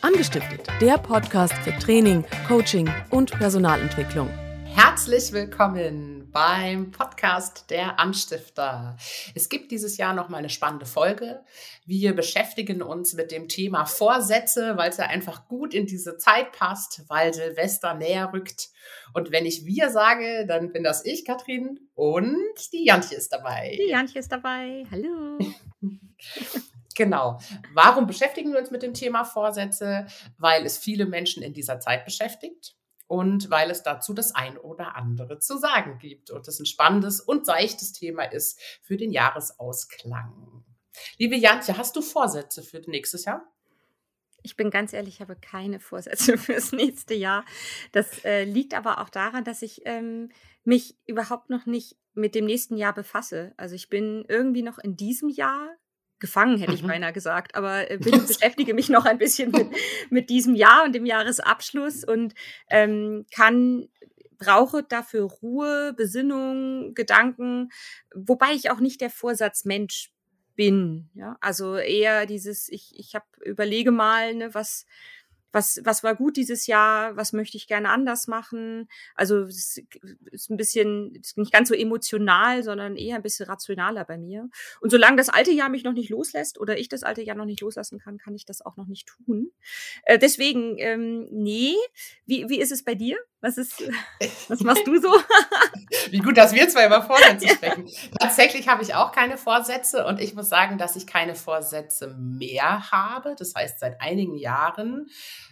Angestiftet, der Podcast für Training, Coaching und Personalentwicklung. Herzlich willkommen beim Podcast der Anstifter. Es gibt dieses Jahr noch mal eine spannende Folge. Wir beschäftigen uns mit dem Thema Vorsätze, weil es ja einfach gut in diese Zeit passt, weil Silvester näher rückt. Und wenn ich wir sage, dann bin das ich, Katrin, und die Jantje ist dabei. Die Jantje ist dabei. Hallo. Genau. Warum beschäftigen wir uns mit dem Thema Vorsätze? Weil es viele Menschen in dieser Zeit beschäftigt und weil es dazu das ein oder andere zu sagen gibt und es ein spannendes und seichtes Thema ist für den Jahresausklang. Liebe Jantje, hast du Vorsätze für nächstes Jahr? Ich bin ganz ehrlich, ich habe keine Vorsätze fürs nächste Jahr. Das äh, liegt aber auch daran, dass ich ähm, mich überhaupt noch nicht mit dem nächsten Jahr befasse. Also ich bin irgendwie noch in diesem Jahr gefangen, hätte ich mhm. beinahe gesagt, aber äh, bin, beschäftige mich noch ein bisschen mit, mit diesem Jahr und dem Jahresabschluss und ähm, kann brauche dafür Ruhe, Besinnung, Gedanken, wobei ich auch nicht der Vorsatzmensch bin. Ja? Also eher dieses, ich, ich hab, überlege mal, ne, was, was, was war gut dieses Jahr, was möchte ich gerne anders machen. Also es ist ein bisschen, ist nicht ganz so emotional, sondern eher ein bisschen rationaler bei mir. Und solange das alte Jahr mich noch nicht loslässt oder ich das alte Jahr noch nicht loslassen kann, kann ich das auch noch nicht tun. Äh, deswegen, ähm, nee. Wie, wie ist es bei dir? Was ist, was machst du so? Wie gut, dass wir zwei über Vorsätze sprechen. Tatsächlich habe ich auch keine Vorsätze und ich muss sagen, dass ich keine Vorsätze mehr habe. Das heißt, seit einigen Jahren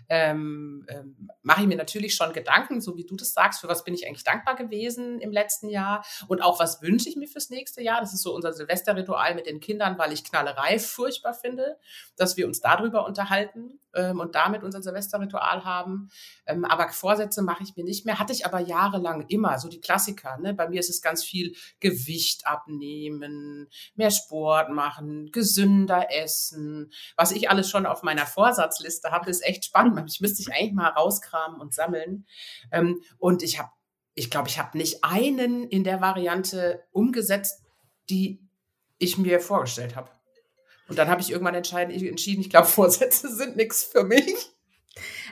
ähm, ähm, mache ich mir natürlich schon Gedanken, so wie du das sagst, für was bin ich eigentlich dankbar gewesen im letzten Jahr und auch was wünsche ich mir fürs nächste Jahr. Das ist so unser Silvesterritual mit den Kindern, weil ich Knallerei furchtbar finde, dass wir uns darüber unterhalten ähm, und damit unser Silvesterritual haben. Ähm, aber Vorsätze mache ich mir nicht mehr. Hatte ich aber jahrelang immer, so die Klassiker. Ne? Bei mir ist es ganz viel Gewicht abnehmen, mehr Sport machen, gesünder essen. Was ich alles schon auf meiner Vorsatzliste habe, ist echt spannend. Ich müsste ich eigentlich mal rauskramen und sammeln. Ähm, und ich habe, ich glaube, ich habe nicht einen in der Variante umgesetzt, die ich mir vorgestellt habe. Und dann habe ich irgendwann entschieden, ich glaube, Vorsätze sind nichts für mich.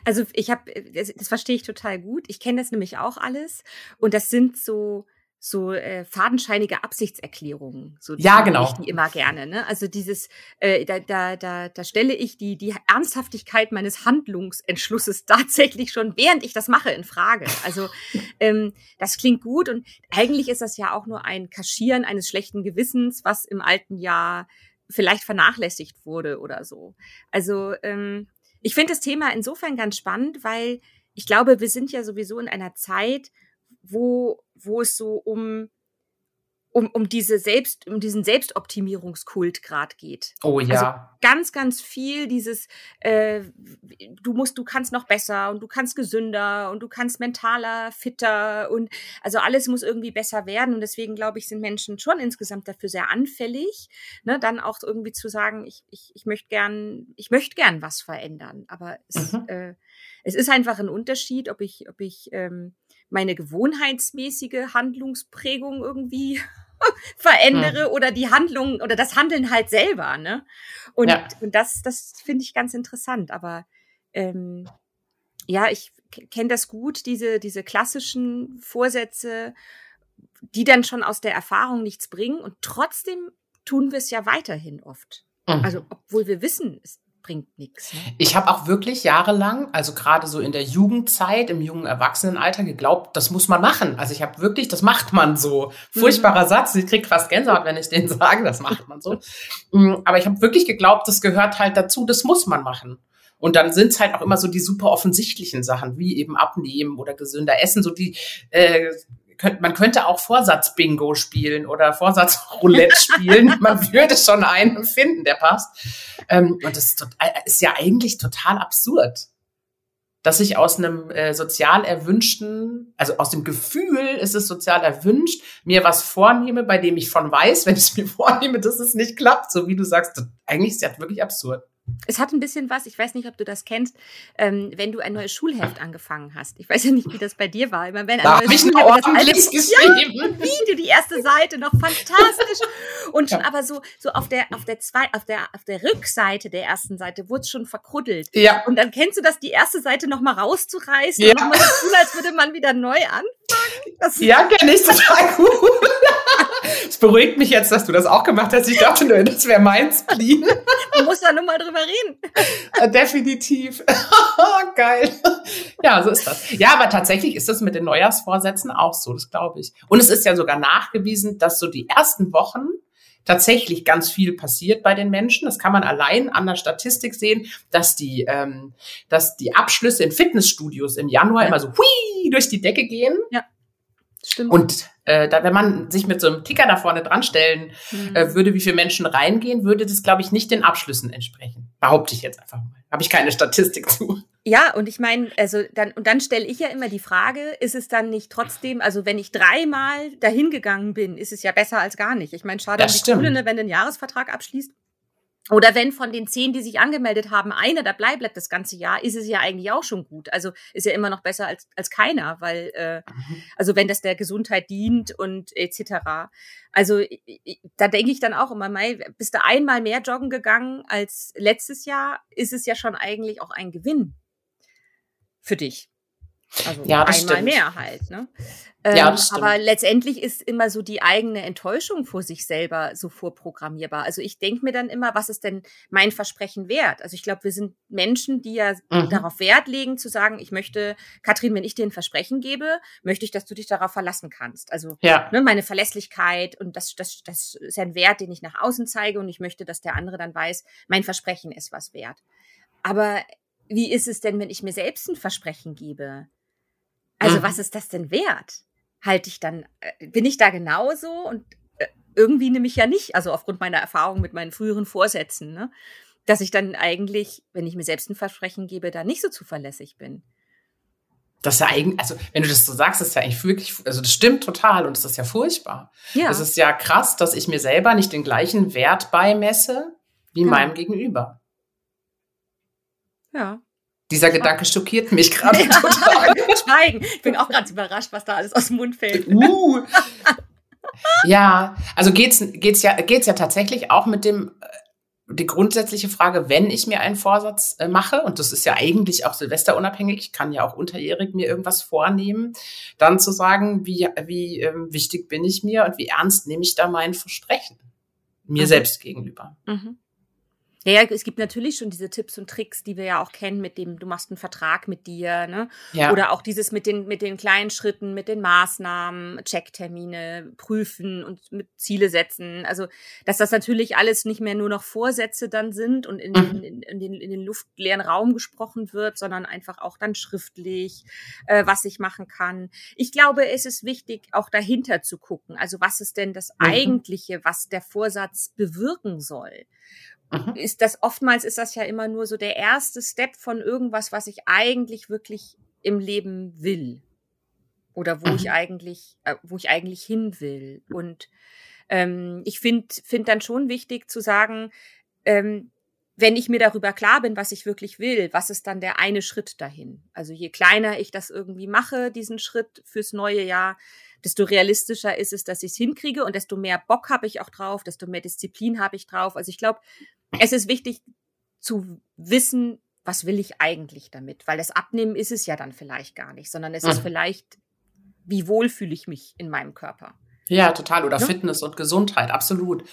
Also ich habe, das, das verstehe ich total gut. Ich kenne das nämlich auch alles. Und das sind so, so äh, fadenscheinige Absichtserklärungen. So ja, genau. Ich die immer gerne. Ne? Also dieses, äh, da, da, da, da stelle ich die, die Ernsthaftigkeit meines Handlungsentschlusses tatsächlich schon, während ich das mache, in Frage. Also ähm, das klingt gut und eigentlich ist das ja auch nur ein Kaschieren eines schlechten Gewissens, was im alten Jahr vielleicht vernachlässigt wurde oder so. Also ähm, ich finde das Thema insofern ganz spannend, weil ich glaube, wir sind ja sowieso in einer Zeit, wo, wo es so um um, um diese Selbst, um diesen Selbstoptimierungskult grad geht. Oh ja. Also ganz, ganz viel dieses, äh, du musst, du kannst noch besser und du kannst gesünder und du kannst mentaler, fitter und also alles muss irgendwie besser werden. Und deswegen glaube ich, sind Menschen schon insgesamt dafür sehr anfällig, ne, dann auch irgendwie zu sagen, ich, ich, ich möchte gern, ich möchte gern was verändern. Aber es, mhm. äh, es ist einfach ein Unterschied, ob ich, ob ich ähm, meine gewohnheitsmäßige Handlungsprägung irgendwie verändere hm. oder die Handlung oder das Handeln halt selber, ne? Und, ja. und das, das finde ich ganz interessant. Aber ähm, ja, ich kenne das gut, diese, diese klassischen Vorsätze, die dann schon aus der Erfahrung nichts bringen und trotzdem tun wir es ja weiterhin oft. Mhm. Also, obwohl wir wissen, es bringt nichts. Ne? Ich habe auch wirklich jahrelang, also gerade so in der Jugendzeit, im jungen Erwachsenenalter geglaubt, das muss man machen. Also ich habe wirklich, das macht man so. Furchtbarer mhm. Satz, ich krieg fast Gänsehaut, wenn ich den sage, das macht man so. Mm, aber ich habe wirklich geglaubt, das gehört halt dazu, das muss man machen. Und dann sind es halt auch immer so die super offensichtlichen Sachen, wie eben abnehmen oder gesünder essen, so die äh, könnt, man könnte auch Vorsatz-Bingo spielen oder Vorsatz-Roulette spielen. man würde schon einen finden, der passt. Ähm, und das ist, total, ist, ja eigentlich total absurd, dass ich aus einem äh, sozial erwünschten, also aus dem Gefühl, ist es sozial erwünscht, mir was vornehme, bei dem ich von weiß, wenn ich es mir vornehme, dass es nicht klappt, so wie du sagst. Das, eigentlich ist das wirklich absurd. Es hat ein bisschen was, ich weiß nicht, ob du das kennst, ähm, wenn du ein neues Schulheft angefangen hast. Ich weiß ja nicht, wie das bei dir war. Immer wenn Da habe ich das ordentlich geschrieben. ja, wie du die erste Seite noch fantastisch und schon Ja. aber so so auf der auf der zwei auf der auf der Rückseite der ersten Seite wurde es schon verkruddelt. Ja, Und dann kennst du das, die erste Seite noch mal rauszureißen Ja. und nochmal so tun, als würde man wieder neu anfangen. Das ja, kenne ich total gut. Es beruhigt mich jetzt, dass du das auch gemacht hast. Ich dachte nur, das wäre mein Spleen. man muss da nur mal drüber reden. Äh, Definitiv. Geil. Ja, so ist das. Ja, aber tatsächlich ist das mit den Neujahrsvorsätzen auch so, das glaube ich. Und es ist ja sogar nachgewiesen, dass so die ersten Wochen tatsächlich ganz viel passiert bei den Menschen. Das kann man allein an der Statistik sehen, dass die, ähm, dass die Abschlüsse in Fitnessstudios im Januar Ja. immer so hui durch die Decke gehen. Stimmt. Und äh, da, wenn man sich mit so einem Ticker da vorne dran stellen Mhm. äh, würde, wie viele Menschen reingehen, würde das, glaube ich, nicht den Abschlüssen entsprechen. Behaupte ich jetzt einfach mal. Habe ich keine Statistik zu. Ja, und ich meine, also dann, und dann stelle ich ja immer die Frage, ist es dann nicht trotzdem, also wenn ich dreimal dahin gegangen bin, ist es ja besser als gar nicht. Ich meine, schade Das um die stimmt. Kohle, ne, wenn du einen Jahresvertrag abschließt. Oder wenn von den zehn, die sich angemeldet haben, einer dabei bleibt das ganze Jahr, ist es ja eigentlich auch schon gut. Also ist ja immer noch besser als, als keiner, weil, äh, also wenn das der Gesundheit dient und etc. Also da denke ich dann auch immer, Mai, bist du einmal mehr joggen gegangen als letztes Jahr, ist es ja schon eigentlich auch ein Gewinn für dich. Also Ja, das einmal stimmt. mehr halt. Ne? Ja, Ähm, das stimmt. aber letztendlich ist immer so die eigene Enttäuschung vor sich selber so vorprogrammierbar. Also ich denke mir dann immer, was ist denn mein Versprechen wert? Also ich glaube, wir sind Menschen, die ja Mhm. darauf Wert legen, zu sagen, ich möchte, Katrin, wenn ich dir ein Versprechen gebe, möchte ich, dass du dich darauf verlassen kannst. Also Ja. ne, meine Verlässlichkeit und das, das, das ist ein Wert, den ich nach außen zeige und ich möchte, dass der andere dann weiß, mein Versprechen ist was wert. Aber wie ist es denn, wenn ich mir selbst ein Versprechen gebe? Also Mhm. was ist das denn wert? Halte ich dann, äh, bin ich da genauso und äh, irgendwie nehme ich ja nicht, also aufgrund meiner Erfahrung mit meinen früheren Vorsätzen, ne, dass ich dann eigentlich, wenn ich mir selbst ein Versprechen gebe, da nicht so zuverlässig bin. Das ist ja eigentlich, also wenn du das so sagst, ist ja eigentlich wirklich, also das stimmt total und das ist ja furchtbar. Ja, Es ist ja krass, dass ich mir selber nicht den gleichen Wert beimesse wie Genau. meinem Gegenüber. ja. Dieser Gedanke schockiert mich gerade Ja. total. Schweigen. Ich bin auch ganz überrascht, was da alles aus dem Mund fällt. Uh. Ja, also geht's geht's ja geht's ja tatsächlich auch mit dem äh, die grundsätzliche Frage, wenn ich mir einen Vorsatz äh, mache und das ist ja eigentlich auch Silvesterunabhängig, ich kann ja auch unterjährig mir irgendwas vornehmen, dann zu sagen, wie wie ähm, wichtig bin ich mir und wie ernst nehme ich da mein Versprechen mir Mhm. selbst gegenüber. Mhm. Ja, ja, es gibt natürlich schon diese Tipps und Tricks, die wir ja auch kennen, mit dem, du machst einen Vertrag mit dir, ne? Ja. Oder auch dieses mit den, mit den kleinen Schritten, mit den Maßnahmen, Checktermine, prüfen und mit Ziele setzen. Also, dass das natürlich alles nicht mehr nur noch Vorsätze dann sind und in, Mhm. in, in, den, in den luftleeren Raum gesprochen wird, sondern einfach auch dann schriftlich, äh, was ich machen kann. Ich glaube, es ist wichtig, auch dahinter zu gucken. Also, was ist denn das Mhm. Eigentliche, was der Vorsatz bewirken soll? Mhm. ist das oftmals ist das ja immer nur so der erste Step von irgendwas, was ich eigentlich wirklich im Leben will oder wo ich Mhm. eigentlich, äh, wo ich eigentlich hin will. Und ähm, ich finde find dann schon wichtig zu sagen, ähm, wenn ich mir darüber klar bin, was ich wirklich will, was ist dann der eine Schritt dahin? Also je kleiner ich das irgendwie mache, diesen Schritt fürs neue Jahr, desto realistischer ist es, dass ich es hinkriege und desto mehr Bock habe ich auch drauf, desto mehr Disziplin habe ich drauf. Also ich glaube, es ist wichtig zu wissen, was will ich eigentlich damit? Weil das Abnehmen ist es ja dann vielleicht gar nicht, sondern es ist Mhm. vielleicht, wie wohl fühle ich mich in meinem Körper? Ja, total. Oder Ja. Fitness und Gesundheit, absolut.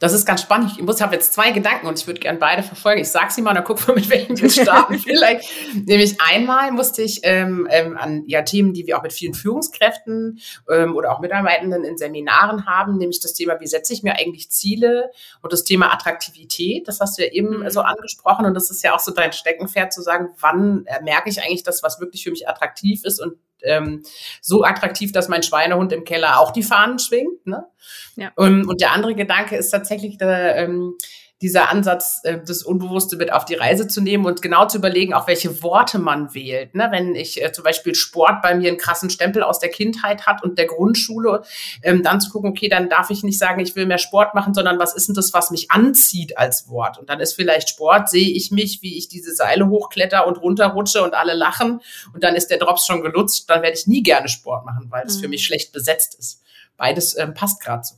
Das ist ganz spannend. Ich muss habe jetzt zwei Gedanken und ich würde gerne beide verfolgen. Ich sag sie mal, dann gucken wir, mit welchen wir starten. Vielleicht. Nämlich einmal musste ich ähm, ähm, an ja, Themen, die wir auch mit vielen Führungskräften ähm, oder auch Mitarbeitenden in Seminaren haben, nämlich das Thema, wie setze ich mir eigentlich Ziele und das Thema Attraktivität. Das hast du ja eben Mhm. so angesprochen und das ist ja auch so dein Steckenpferd zu sagen, wann äh, merke ich eigentlich das, was wirklich für mich attraktiv ist und ähm, so attraktiv, dass mein Schweinehund im Keller auch die Fahnen schwingt. Ne? Ja. Und, und der andere Gedanke ist tatsächlich, der, ähm, dieser Ansatz, äh, das Unbewusste mit auf die Reise zu nehmen und genau zu überlegen, auch welche Worte man wählt. Ne? Wenn ich äh, zum Beispiel Sport bei mir einen krassen Stempel aus der Kindheit hat und der Grundschule, ähm, dann zu gucken, okay, dann darf ich nicht sagen, ich will mehr Sport machen, sondern was ist denn das, was mich anzieht als Wort? Und dann ist vielleicht Sport, sehe ich mich, wie ich diese Seile hochkletter und runterrutsche und alle lachen und dann ist der Drops schon gelutscht, dann werde ich nie gerne Sport machen, weil es mhm. für mich schlecht besetzt ist. Beides ähm, passt gerade so.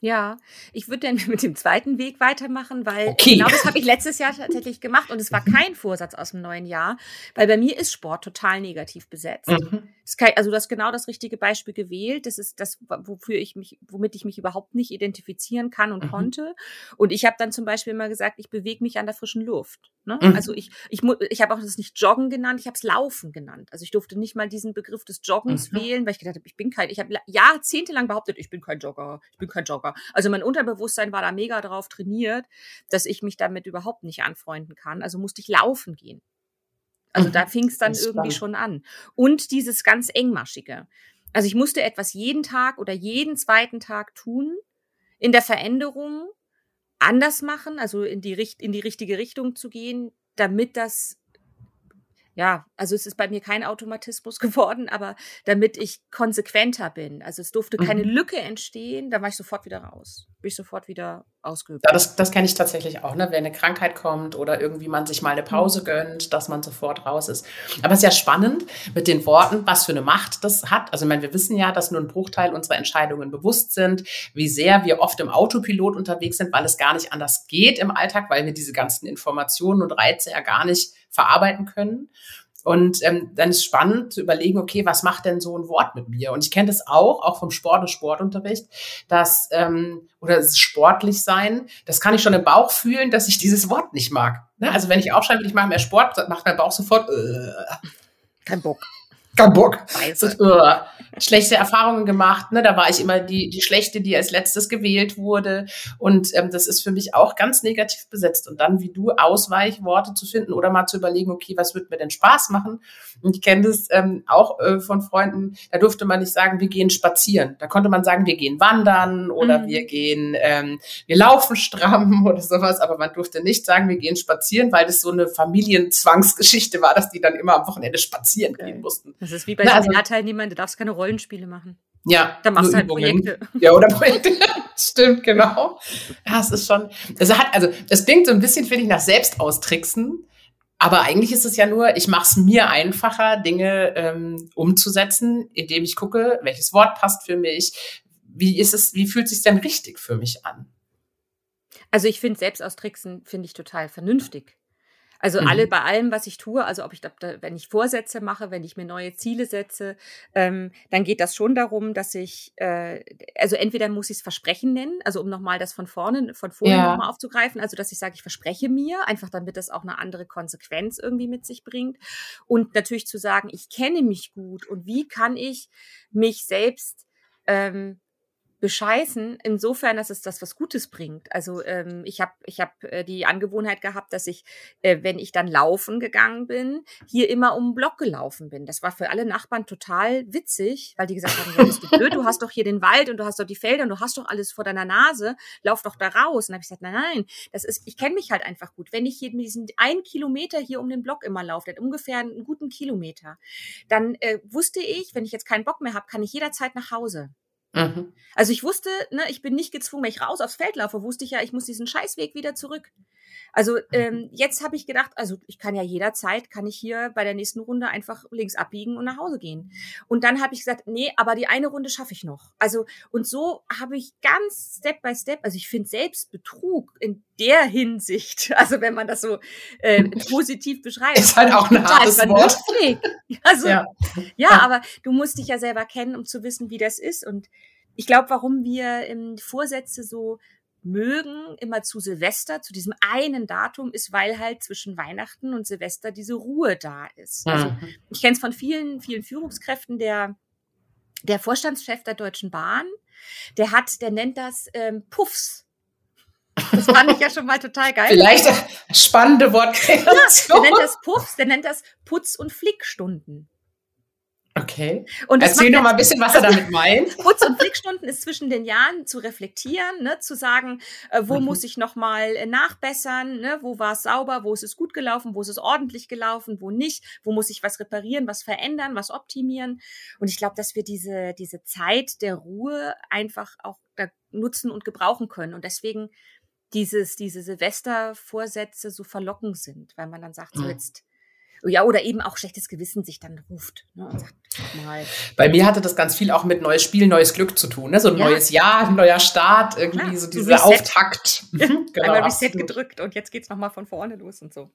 Ja, ich würde dann mit dem zweiten Weg weitermachen, weil okay. genau das habe ich letztes Jahr tatsächlich gemacht und es war mhm. kein Vorsatz aus dem neuen Jahr, weil bei mir ist Sport total negativ besetzt. Mhm. Kein, also du hast genau das richtige Beispiel gewählt. Das ist das, wofür ich mich, womit ich mich überhaupt nicht identifizieren kann und mhm. konnte. Und ich habe dann zum Beispiel immer gesagt, ich bewege mich an der frischen Luft. Ne? Mhm. Also ich, ich, ich habe auch das nicht Joggen genannt, ich habe es Laufen genannt. Also ich durfte nicht mal diesen Begriff des Joggens mhm. wählen, weil ich gedacht habe, ich bin kein, ich habe jahrzehntelang behauptet, ich bin kein Jogger, ich bin kein Jogger. Also mein Unterbewusstsein war da mega drauf trainiert, dass ich mich damit überhaupt nicht anfreunden kann. Also musste ich laufen gehen. Also mhm. da fing es dann irgendwie schon an. Und dieses ganz engmaschige. Also ich musste etwas jeden Tag oder jeden zweiten Tag tun in der Veränderung anders machen, also in die, in die richtige Richtung zu gehen, damit das ja, also es ist bei mir kein Automatismus geworden, aber damit ich konsequenter bin. Also es durfte keine mhm. Lücke entstehen, da war ich sofort wieder raus. Bin ich sofort wieder ausgeübt. Ja, das, das kenne ich tatsächlich auch, ne? Wenn eine Krankheit kommt oder irgendwie man sich mal eine Pause mhm. gönnt, dass man sofort raus ist. Aber es ist ja spannend mit den Worten, was für eine Macht das hat. Also ich meine, wir wissen ja, dass nur ein Bruchteil unserer Entscheidungen bewusst sind, wie sehr wir oft im Autopilot unterwegs sind, weil es gar nicht anders geht im Alltag, weil wir diese ganzen Informationen und Reize ja gar nicht verarbeiten können. Und ähm, dann ist spannend zu überlegen, okay, was macht denn so ein Wort mit mir? Und ich kenne das auch, auch vom Sport und Sportunterricht, dass, ähm, oder es sportlich sein, das kann ich schon im Bauch fühlen, dass ich dieses Wort nicht mag. Ne? Also wenn ich aufschreibe, ich mache mehr Sport, macht mein Bauch sofort, äh, kein Bock kein Bock. Uh, schlechte Erfahrungen gemacht. Ne? Da war ich immer die, die schlechte, die als letztes gewählt wurde. Und ähm, das ist für mich auch ganz negativ besetzt. Und dann, wie du, Ausweichworte zu finden oder mal zu überlegen, okay, was wird mir denn Spaß machen? Und ich kenne das ähm, auch äh, von Freunden, da durfte man nicht sagen, wir gehen spazieren. Da konnte man sagen, wir gehen wandern oder mhm. wir gehen, ähm, wir laufen stramm oder sowas. Aber man durfte nicht sagen, wir gehen spazieren, weil das so eine Familienzwangsgeschichte war, dass die dann immer am Wochenende spazieren okay. gehen mussten. Das ist wie bei Na, Seminarteilnehmern, also, du darfst keine Rollenspiele machen. Ja. Da machst du halt Übungen. Projekte. Ja, oder Projekte. Stimmt, genau. Ja, es ist schon, es hat, also, das klingt so ein bisschen, finde ich, nach Selbstaustricksen. Aber eigentlich ist es ja nur, ich mache es mir einfacher, Dinge ähm, umzusetzen, indem ich gucke, welches Wort passt für mich, wie ist es, wie fühlt es sich denn richtig für mich an? Also ich finde Selbstaustricksen finde ich total vernünftig. Also mhm. alle bei allem, was ich tue, also ob ich, da, wenn ich Vorsätze mache, wenn ich mir neue Ziele setze, ähm, dann geht das schon darum, dass ich, äh, also entweder muss ich es Versprechen nennen, also um nochmal das von vorne, von vorne ja. nochmal aufzugreifen, also dass ich sage, ich verspreche mir, einfach damit das auch eine andere Konsequenz irgendwie mit sich bringt. Und natürlich zu sagen, ich kenne mich gut und wie kann ich mich selbst ähm, bescheißen, insofern, dass es das was Gutes bringt. Also ähm, ich habe ich hab, äh, die Angewohnheit gehabt, dass ich, äh, wenn ich dann laufen gegangen bin, hier immer um den Block gelaufen bin. Das war für alle Nachbarn total witzig, weil die gesagt haben, ja, bist du blöd, du hast doch hier den Wald und du hast doch die Felder und du hast doch alles vor deiner Nase, lauf doch da raus. Und habe ich gesagt, nein, nein, das ist, ich kenne mich halt einfach gut. Wenn ich hier diesen einen Kilometer hier um den Block immer laufe, ungefähr einen guten Kilometer, dann äh, wusste ich, wenn ich jetzt keinen Bock mehr habe, kann ich jederzeit nach Hause. Mhm. Also ich wusste, ne, ich bin nicht gezwungen, wenn ich raus aufs Feld laufe, wusste ich ja, ich muss diesen Scheißweg wieder zurück. Also mhm. ähm, jetzt habe ich gedacht, also ich kann ja jederzeit, kann ich hier bei der nächsten Runde einfach links abbiegen und nach Hause gehen. Und dann habe ich gesagt, nee, aber die eine Runde schaffe ich noch. Also und so habe ich ganz Step by Step, also ich finde Selbstbetrug in der Hinsicht, also wenn man das so äh, positiv beschreibt, ist halt auch ein hartes Wort. Also ja. ja, aber du musst dich ja selber kennen, um zu wissen, wie das ist und ich glaube, warum wir ähm, Vorsätze so mögen, immer zu Silvester, zu diesem einen Datum, ist, weil halt zwischen Weihnachten und Silvester diese Ruhe da ist. Also mhm. ich kenne es von vielen, vielen Führungskräften, der der Vorstandschef der Deutschen Bahn, der hat, der nennt das ähm, Puffs. Das fand ich ja schon mal total geil. Vielleicht spannende Wortkreation. Ja, der nennt das Puffs, der nennt das Putz- und Flickstunden. Okay. Und Erzähl noch mal ein bisschen, was er damit meint. Putz- und Flickstunden ist zwischen den Jahren zu reflektieren, ne, zu sagen, äh, wo mhm. muss ich noch mal äh, nachbessern, ne, wo war es sauber, wo ist es gut gelaufen, wo ist es ordentlich gelaufen, wo nicht, wo muss ich was reparieren, was verändern, was optimieren. Und ich glaube, dass wir diese, diese Zeit der Ruhe einfach auch da nutzen und gebrauchen können. Und deswegen dieses, diese Silvestervorsätze so verlockend sind, weil man dann sagt, so mhm. jetzt ja, oder eben auch schlechtes Gewissen sich dann ruft ne, und sagt, mal. Bei mir hatte das ganz viel auch mit neues Spiel, neues Glück zu tun. Ne? So ein ja. neues Jahr, ein neuer Start, irgendwie Klar, so dieser Auftakt. genau, Einmal Reset gedrückt und jetzt geht's nochmal von vorne los und so.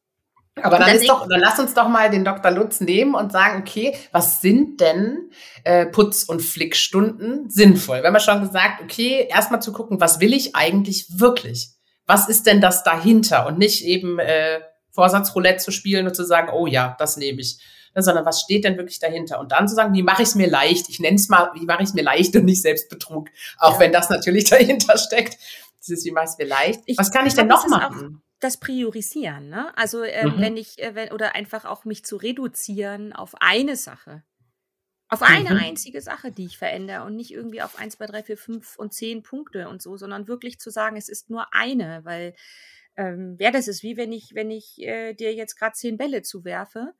Aber dann, ist doch, dann lass uns doch mal den Dr. Lutz nehmen und sagen, okay, was sind denn äh, Putz- und Flickstunden sinnvoll? Wenn man schon gesagt, okay, erstmal zu gucken, was will ich eigentlich wirklich? Was ist denn das dahinter? Und nicht eben äh, Vorsatzroulette zu spielen und zu sagen, oh ja, das nehme ich. Ne, sondern was steht denn wirklich dahinter? Und dann zu sagen, wie mache ich es mir leicht? Ich nenne es mal, wie mache ich es mir leicht und nicht Selbstbetrug. Auch ja. wenn das natürlich dahinter steckt. Dieses, wie mache ich es mir leicht? Ich was kann ich denn noch machen? das Priorisieren, ne? Also äh, mhm. wenn ich, äh, wenn, oder einfach auch mich zu reduzieren auf eine Sache. Auf eine mhm. einzige Sache, die ich verändere und nicht irgendwie auf eins, zwei, drei, vier, fünf und zehn Punkte und so, sondern wirklich zu sagen, es ist nur eine, weil ähm, ja, das ist wie wenn ich, wenn ich äh, dir jetzt gerade zehn Bälle zuwerfe.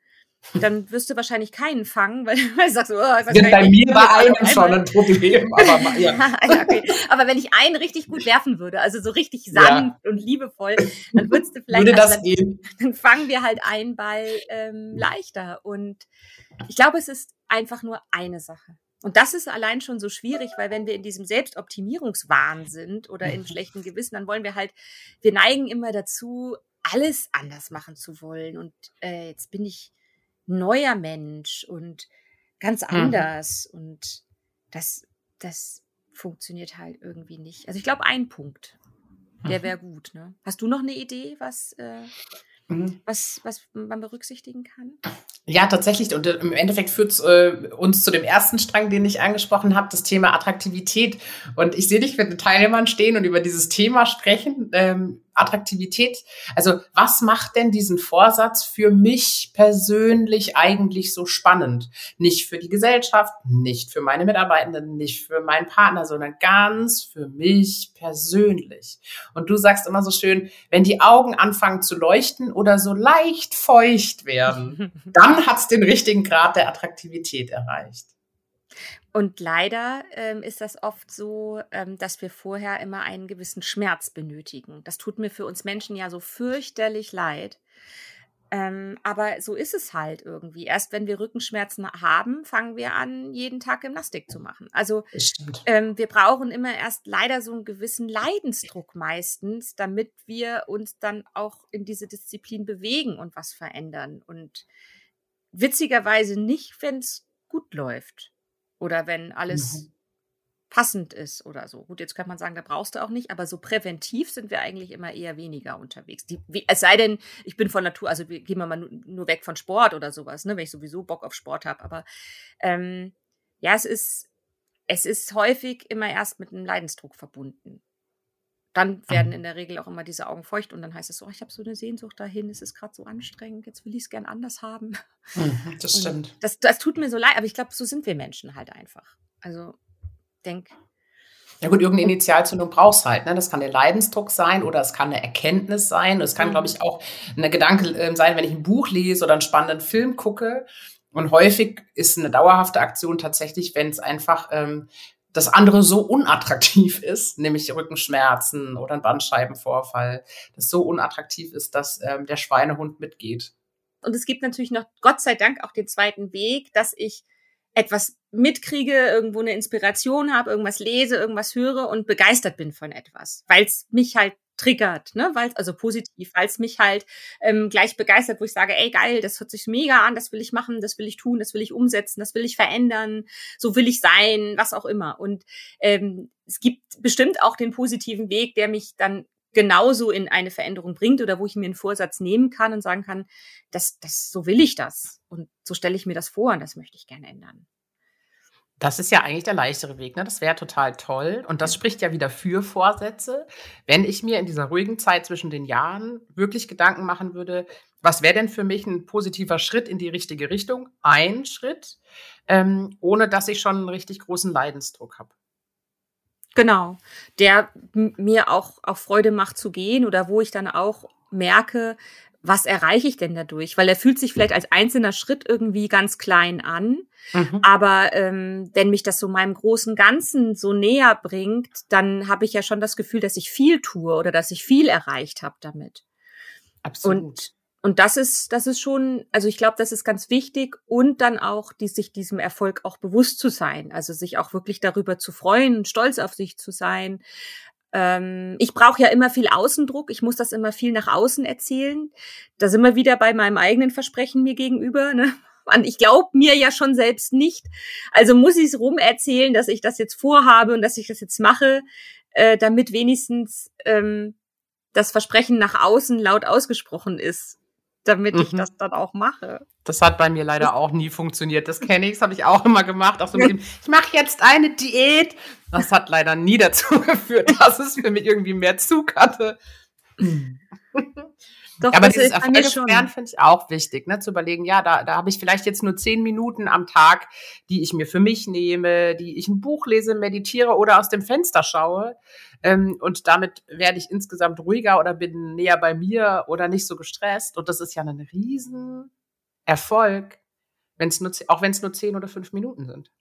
Dann wirst du wahrscheinlich keinen fangen, weil du sagst, oh, ich weiß bei mir bei einem schon ein Problem. Aber, ja. okay. aber wenn ich einen richtig gut werfen würde, also so richtig sanft ja. und liebevoll, dann würdest du vielleicht, würde also dann, dann fangen wir halt einen Ball ähm, leichter. Und ich glaube, es ist einfach nur eine Sache. Und das ist allein schon so schwierig, weil wenn wir in diesem Selbstoptimierungswahn sind oder in schlechten Gewissen, dann wollen wir halt, wir neigen immer dazu, alles anders machen zu wollen. Und äh, jetzt bin ich neuer Mensch und ganz mhm. anders. Mhm. Und das, das funktioniert halt irgendwie nicht. Also ich glaube, ein Punkt, der mhm. wäre gut. Ne? Hast du noch eine Idee, was, äh, mhm. was, was man berücksichtigen kann? Ja, tatsächlich. Und äh, im Endeffekt führt äh, uns zu dem ersten Strang, den ich angesprochen habe, das Thema Attraktivität. Und ich sehe dich mit den Teilnehmern stehen und über dieses Thema sprechen. Ähm, Attraktivität. Also was macht denn diesen Vorsatz für mich persönlich eigentlich so spannend? Nicht für die Gesellschaft, nicht für meine Mitarbeitenden, nicht für meinen Partner, sondern ganz für mich persönlich. Und du sagst immer so schön, wenn die Augen anfangen zu leuchten oder so leicht feucht werden, dann hat's den richtigen Grad der Attraktivität erreicht. Und leider ähm, ist das oft so, ähm, dass wir vorher immer einen gewissen Schmerz benötigen. Das tut mir für uns Menschen ja so fürchterlich leid. Ähm, aber so ist es halt irgendwie. Erst wenn wir Rückenschmerzen haben, fangen wir an, jeden Tag Gymnastik zu machen. Also ähm, wir brauchen immer erst leider so einen gewissen Leidensdruck meistens, damit wir uns dann auch in diese Disziplin bewegen und was verändern. Und witzigerweise nicht, wenn es gut läuft. Oder wenn alles mhm. passend ist oder so. Gut, jetzt könnte man sagen, da brauchst du auch nicht, aber so präventiv sind wir eigentlich immer eher weniger unterwegs. Die, wie, es sei denn, ich bin von Natur, also gehen wir mal nur, nur weg von Sport oder sowas, ne, wenn ich sowieso Bock auf Sport habe. Aber ähm, ja, es ist, es ist häufig immer erst mit einem Leidensdruck verbunden dann werden mhm. in der Regel auch immer diese Augen feucht und dann heißt es so, oh, ich habe so eine Sehnsucht dahin, es ist gerade so anstrengend, jetzt will ich es gern anders haben. Mhm, das stimmt. Das, das tut mir so leid, aber ich glaube, so sind wir Menschen halt einfach. Also denk. Ja gut, irgendeine Initialzündung brauchst halt. Ne? Das kann der Leidensdruck sein oder es kann eine Erkenntnis sein. Es kann, mhm. glaube ich, auch ein Gedanke ähm, sein, wenn ich ein Buch lese oder einen spannenden Film gucke. Und häufig ist eine dauerhafte Aktion tatsächlich, wenn es einfach ähm, das andere so unattraktiv ist, nämlich Rückenschmerzen oder ein Bandscheibenvorfall, das so unattraktiv ist, dass ähm, der Schweinehund mitgeht. Und es gibt natürlich noch, Gott sei Dank, auch den zweiten Weg, dass ich etwas mitkriege, irgendwo eine Inspiration habe, irgendwas lese, irgendwas höre und begeistert bin von etwas, weil es mich halt triggert, ne, weil also positiv, weil es mich halt ähm, gleich begeistert, wo ich sage, ey geil, das hört sich mega an, das will ich machen, das will ich tun, das will ich umsetzen, das will ich verändern, so will ich sein, was auch immer. Und ähm, es gibt bestimmt auch den positiven Weg, der mich dann genauso in eine Veränderung bringt oder wo ich mir einen Vorsatz nehmen kann und sagen kann, das, das, so will ich das und so stelle ich mir das vor und das möchte ich gerne ändern. Das ist ja eigentlich der leichtere Weg, ne? Das wäre total toll. Und das spricht ja wieder für Vorsätze. Wenn ich mir in dieser ruhigen Zeit zwischen den Jahren wirklich Gedanken machen würde, was wäre denn für mich ein positiver Schritt in die richtige Richtung? Ein Schritt, ähm, ohne dass ich schon einen richtig großen Leidensdruck habe. Genau, der mir auch, auch Freude macht zu gehen oder wo ich dann auch merke, was erreiche ich denn dadurch? Weil er fühlt sich vielleicht als einzelner Schritt irgendwie ganz klein an. Mhm. Aber ähm, wenn mich das so meinem großen Ganzen so näher bringt, dann habe ich ja schon das Gefühl, dass ich viel tue oder dass ich viel erreicht habe damit. Absolut. Und, und das ist, das ist schon, also ich glaube, das ist ganz wichtig und dann auch, die, sich diesem Erfolg auch bewusst zu sein. Also sich auch wirklich darüber zu freuen stolz auf sich zu sein. Ähm, ich brauche ja immer viel Außendruck. Ich muss das immer viel nach außen erzählen. Da sind wir wieder bei meinem eigenen Versprechen mir gegenüber. Ne? Ich glaube mir ja schon selbst nicht. Also muss ich es rum erzählen, dass ich das jetzt vorhabe und dass ich das jetzt mache, äh, damit wenigstens ähm, das Versprechen nach außen laut ausgesprochen ist damit mhm. ich das dann auch mache. Das hat bei mir leider auch nie funktioniert. Das kenne ich, das habe ich auch immer gemacht. Auch so mit dem, ich mache jetzt eine Diät. Das hat leider nie dazu geführt, dass es für mich irgendwie mehr Zug hatte. Doch, aber dieses Erfolgsfern finde ich auch wichtig, ne, zu überlegen, ja, da, da habe ich vielleicht jetzt nur zehn Minuten am Tag, die ich mir für mich nehme, die ich ein Buch lese, meditiere oder aus dem Fenster schaue. Ähm, und damit werde ich insgesamt ruhiger oder bin näher bei mir oder nicht so gestresst. Und das ist ja ein riesen Erfolg, wenn's nur, auch wenn es nur zehn oder fünf Minuten sind.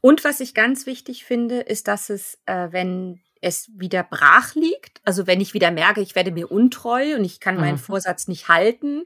Und was ich ganz wichtig finde, ist, dass es, äh, wenn es wieder brach liegt, also wenn ich wieder merke, ich werde mir untreu und ich kann meinen mhm. Vorsatz nicht halten,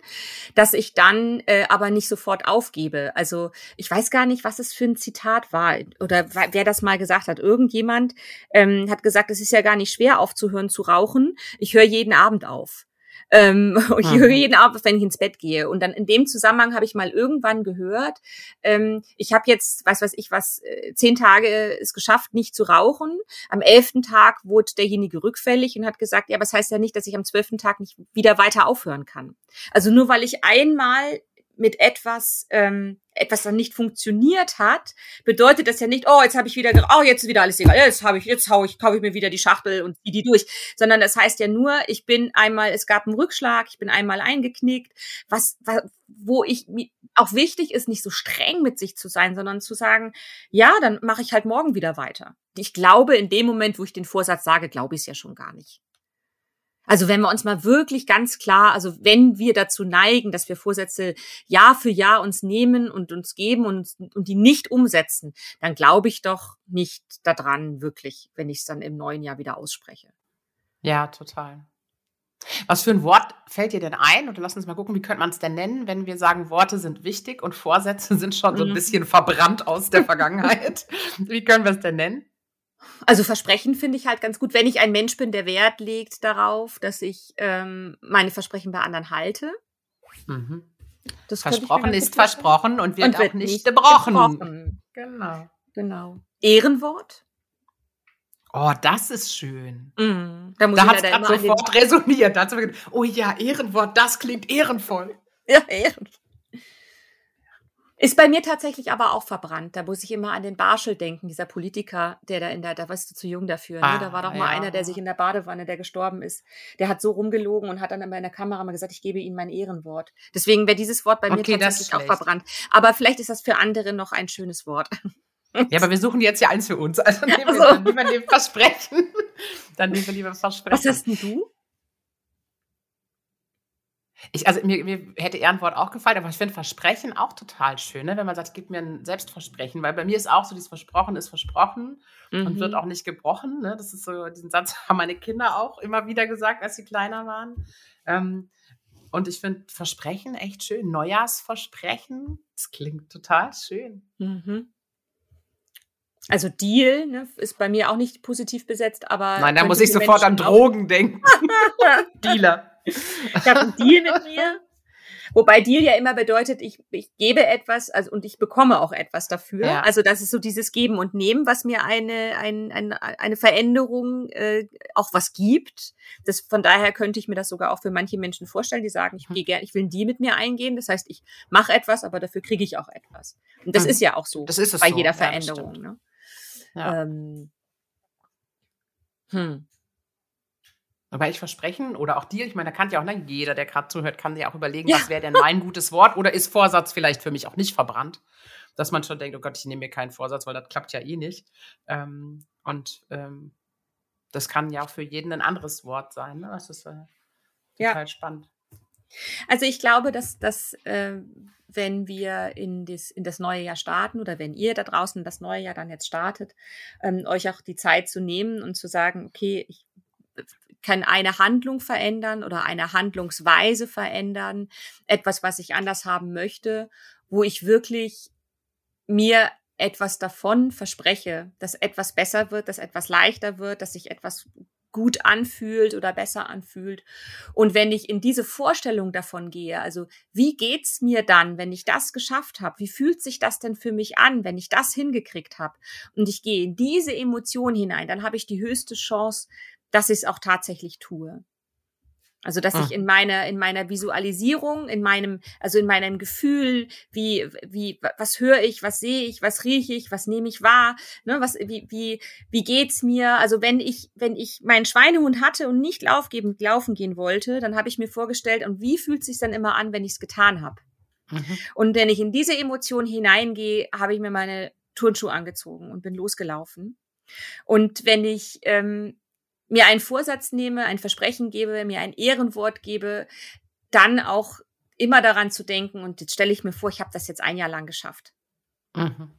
dass ich dann äh, aber nicht sofort aufgebe. Also ich weiß gar nicht, was es für ein Zitat war oder wer das mal gesagt hat. Irgendjemand ähm, hat gesagt, es ist ja gar nicht schwer aufzuhören zu rauchen. Ich höre jeden Abend auf. Ähm, und ich höre mhm. jeden Abend, wenn ich ins Bett gehe. Und dann in dem Zusammenhang habe ich mal irgendwann gehört, ähm, ich habe jetzt, weiß was ich was, äh, zehn Tage es geschafft, nicht zu rauchen. Am elften Tag wurde derjenige rückfällig und hat gesagt, ja, aber das heißt ja nicht, dass ich am zwölften Tag nicht wieder weiter aufhören kann. Also nur weil ich einmal mit etwas, ähm, etwas dann nicht funktioniert hat, bedeutet das ja nicht, oh, jetzt habe ich wieder, oh, jetzt ist wieder alles egal, jetzt habe ich, jetzt hau ich, kaufe ich mir wieder die Schachtel und ziehe die durch, sondern das heißt ja nur, ich bin einmal, es gab einen Rückschlag, ich bin einmal eingeknickt, was, was wo ich auch wichtig ist, nicht so streng mit sich zu sein, sondern zu sagen, ja, dann mache ich halt morgen wieder weiter. Ich glaube, in dem Moment, wo ich den Vorsatz sage, glaube ich es ja schon gar nicht. Also wenn wir uns mal wirklich ganz klar, also wenn wir dazu neigen, dass wir Vorsätze Jahr für Jahr uns nehmen und uns geben und, und die nicht umsetzen, dann glaube ich doch nicht daran wirklich, wenn ich es dann im neuen Jahr wieder ausspreche. Ja, total. Was für ein Wort fällt dir denn ein? Und lass uns mal gucken, wie könnte man es denn nennen, wenn wir sagen, Worte sind wichtig und Vorsätze sind schon so ein mhm. bisschen verbrannt aus der Vergangenheit. wie können wir es denn nennen? Also Versprechen finde ich halt ganz gut, wenn ich ein Mensch bin, der Wert legt darauf, dass ich ähm, meine Versprechen bei anderen halte. Mhm. versprochen ist versprochen und wird, und wird auch nicht, nicht gebrochen. gebrochen. Genau. Genau. Ehrenwort. Oh, das ist schön. Mm, da da hat es gerade sofort resoniert. Da hat's gedacht, oh ja, Ehrenwort, das klingt ehrenvoll. Ja, ehrenvoll. Ist bei mir tatsächlich aber auch verbrannt. Da muss ich immer an den Barschel denken, dieser Politiker, der da in der, da warst du zu jung dafür. Ne? Ah, da war doch mal ja. einer, der sich in der Badewanne, der gestorben ist. Der hat so rumgelogen und hat dann immer in der Kamera mal gesagt, ich gebe Ihnen mein Ehrenwort. Deswegen wäre dieses Wort bei mir okay, tatsächlich auch verbrannt. Aber vielleicht ist das für andere noch ein schönes Wort. Ja, aber wir suchen jetzt ja eins für uns. Also nehmen wir also. lieber lieber Versprechen. Dann nehmen wir lieber Versprechen. Was hast denn du? Ich, also mir, mir hätte Ehrenwort auch gefallen, aber ich finde Versprechen auch total schön, ne? wenn man sagt, gib mir ein Selbstversprechen, weil bei mir ist auch so, dieses Versprochen ist versprochen mhm. und wird mhm. auch nicht gebrochen. Ne? Das ist so, diesen Satz haben meine Kinder auch immer wieder gesagt, als sie kleiner waren. Ähm, und ich finde Versprechen echt schön. Neujahrsversprechen, das klingt total schön. Mhm. Also Deal ne, ist bei mir auch nicht positiv besetzt, aber. Nein, da muss ich sofort Menschen an Drogen denken. Dealer. Ich habe einen Deal mit mir. Wobei Deal ja immer bedeutet, ich, ich gebe etwas also, und ich bekomme auch etwas dafür. Ja. Also das ist so dieses Geben und Nehmen, was mir eine, ein, ein, eine Veränderung äh, auch was gibt. Das, von daher könnte ich mir das sogar auch für manche Menschen vorstellen, die sagen, ich, gehe gerne, ich will einen Deal mit mir eingehen. Das heißt, ich mache etwas, aber dafür kriege ich auch etwas. Und das mhm. ist ja auch so das ist es bei so. jeder Veränderung. Ja, ne? ja. Ähm, hm. Aber ich versprechen oder auch dir, ich meine, da kann ja auch, ne, jeder, der gerade zuhört, kann ja auch überlegen, ja. was wäre denn mein gutes Wort oder ist Vorsatz vielleicht für mich auch nicht verbrannt, dass man schon denkt, oh Gott, ich nehme mir keinen Vorsatz, weil das klappt ja eh nicht. Ähm, und ähm, das kann ja auch für jeden ein anderes Wort sein. Ne? Das ist äh, total ja. spannend. Also ich glaube, dass, dass äh, wenn wir in das, in das neue Jahr starten oder wenn ihr da draußen das neue Jahr dann jetzt startet, ähm, euch auch die Zeit zu nehmen und zu sagen, okay, ich kann eine Handlung verändern oder eine Handlungsweise verändern, etwas, was ich anders haben möchte, wo ich wirklich mir etwas davon verspreche, dass etwas besser wird, dass etwas leichter wird, dass sich etwas gut anfühlt oder besser anfühlt. Und wenn ich in diese Vorstellung davon gehe, also wie geht's mir dann, wenn ich das geschafft habe? Wie fühlt sich das denn für mich an, wenn ich das hingekriegt habe? Und ich gehe in diese Emotion hinein, dann habe ich die höchste Chance, dass ich es auch tatsächlich tue. Also, dass ah. ich in meiner, in meiner Visualisierung, in meinem, also in meinem Gefühl, wie, wie, was höre ich, was sehe ich, was rieche ich, was nehme ich wahr, ne, was, wie, wie, wie geht's mir? Also, wenn ich, wenn ich meinen Schweinehund hatte und nicht laufgeben, laufen gehen wollte, dann habe ich mir vorgestellt, und wie fühlt sich dann immer an, wenn ich es getan habe? Mhm. Und wenn ich in diese Emotion hineingehe, habe ich mir meine Turnschuhe angezogen und bin losgelaufen. Und wenn ich ähm, mir einen Vorsatz nehme, ein Versprechen gebe, mir ein Ehrenwort gebe, dann auch immer daran zu denken und jetzt stelle ich mir vor, ich habe das jetzt ein Jahr lang geschafft. Mhm.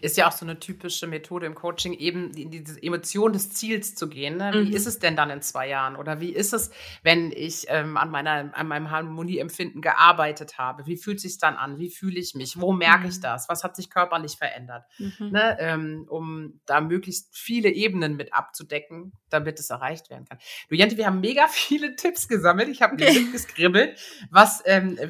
Ist ja auch so eine typische Methode im Coaching, eben in diese Emotion des Ziels zu gehen. Ne? Wie mhm. ist es denn dann in zwei Jahren? Oder wie ist es, wenn ich ähm, an, meiner, an meinem Harmonieempfinden gearbeitet habe? Wie fühlt es sich dann an? Wie fühle ich mich? Wo merke mhm. ich das? Was hat sich körperlich verändert? Mhm. Ne? Ähm, um da möglichst viele Ebenen mit abzudecken, damit es erreicht werden kann. Du, Jente, wir haben mega viele Tipps gesammelt. Ich habe okay. geskribbelt, was, ähm, äh,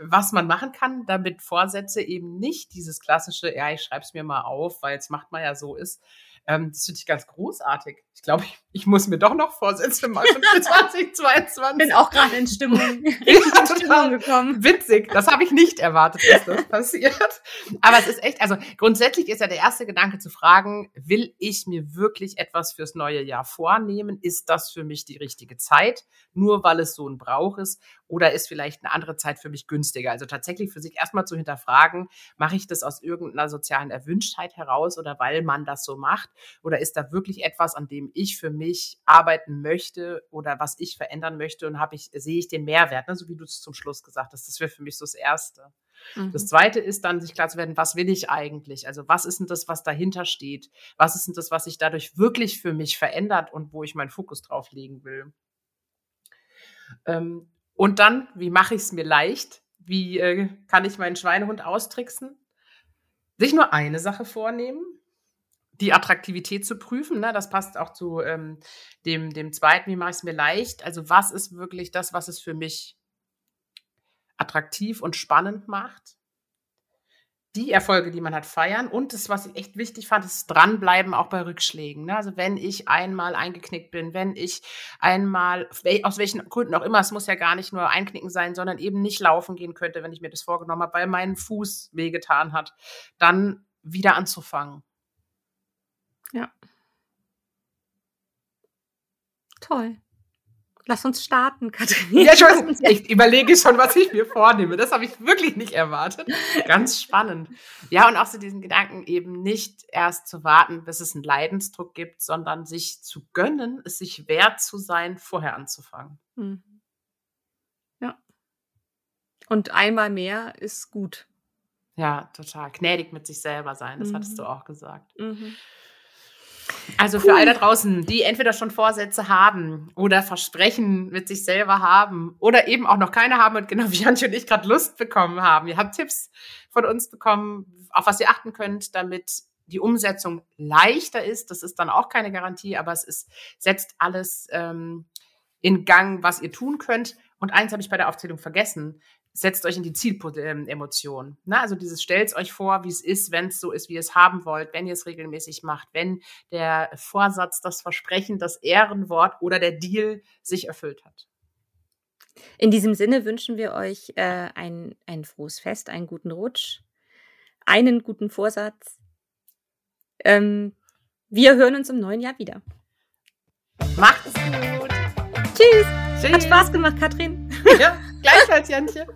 was man machen kann, damit Vorsätze eben nicht dieses klassische, ja, ich schreibe schreib's mir mal auf, weil es macht man ja so ist. Ähm, das finde ich ganz großartig. Ich glaube, ich, ich, muss mir doch noch Vorsätze machen für 2022. Bin auch gerade in Stimmung, in Stimmung gekommen. Witzig, das habe ich nicht erwartet, dass das passiert. Aber es ist echt, also grundsätzlich ist ja der erste Gedanke zu fragen, will ich mir wirklich etwas fürs neue Jahr vornehmen? Ist das für mich die richtige Zeit? Nur weil es so ein Brauch ist? Oder ist vielleicht eine andere Zeit für mich günstiger? Also tatsächlich für sich erstmal zu hinterfragen, mache ich das aus irgendeiner sozialen Erwünschtheit heraus oder weil man das so macht? Oder ist da wirklich etwas, an dem ich für mich arbeiten möchte oder was ich verändern möchte und habe ich, sehe ich den Mehrwert, ne? so wie du es zum Schluss gesagt hast. Das wäre für mich so das Erste. Mhm. Das zweite ist dann, sich klar zu werden, was will ich eigentlich? Also was ist denn das, was dahinter steht? Was ist denn das, was sich dadurch wirklich für mich verändert und wo ich meinen Fokus drauf legen will? Ähm, und dann, wie mache ich es mir leicht? Wie äh, kann ich meinen Schweinehund austricksen? Sich nur eine Sache vornehmen, die Attraktivität zu prüfen. Ne? Das passt auch zu ähm, dem, dem zweiten, wie mache ich es mir leicht? Also was ist wirklich das, was es für mich attraktiv und spannend macht? Die Erfolge, die man hat, feiern. Und das, was ich echt wichtig fand, ist dranbleiben, auch bei Rückschlägen. Ne? Also wenn ich einmal eingeknickt bin, wenn ich einmal, aus welchen Gründen auch immer, es muss ja gar nicht nur einknicken sein, sondern eben nicht laufen gehen könnte, wenn ich mir das vorgenommen habe, weil mein Fuß wehgetan hat, dann wieder anzufangen ja. Toll. Lass uns starten, Katrin. Ja, ich, weiß, ich überlege schon, was ich mir vornehme. Das habe ich wirklich nicht erwartet. Ganz spannend. Ja, und auch so diesen Gedanken eben nicht erst zu warten, bis es einen Leidensdruck gibt, sondern sich zu gönnen, es sich wert zu sein, vorher anzufangen. Mhm. Ja. Und einmal mehr ist gut. Ja, total. Gnädig mit sich selber sein, das mhm. hattest du auch gesagt. Mhm. Also cool. für all da draußen, die entweder schon Vorsätze haben oder Versprechen mit sich selber haben oder eben auch noch keine haben und genau wie Antje und ich gerade Lust bekommen haben. Ihr habt Tipps von uns bekommen, auf was ihr achten könnt, damit die Umsetzung leichter ist. Das ist dann auch keine Garantie, aber es ist, setzt alles ähm, in Gang, was ihr tun könnt. Und eins habe ich bei der Aufzählung vergessen setzt euch in die Zielemotion. Ne? Also dieses stellt euch vor, wie es ist, wenn es so ist, wie ihr es haben wollt, wenn ihr es regelmäßig macht, wenn der Vorsatz, das Versprechen, das Ehrenwort oder der Deal sich erfüllt hat. In diesem Sinne wünschen wir euch äh, ein, ein frohes Fest, einen guten Rutsch, einen guten Vorsatz. Ähm, wir hören uns im neuen Jahr wieder. Macht es gut. Tschüss. Tschüss. Hat Spaß gemacht, Katrin. Ja, gleichfalls, Jantje.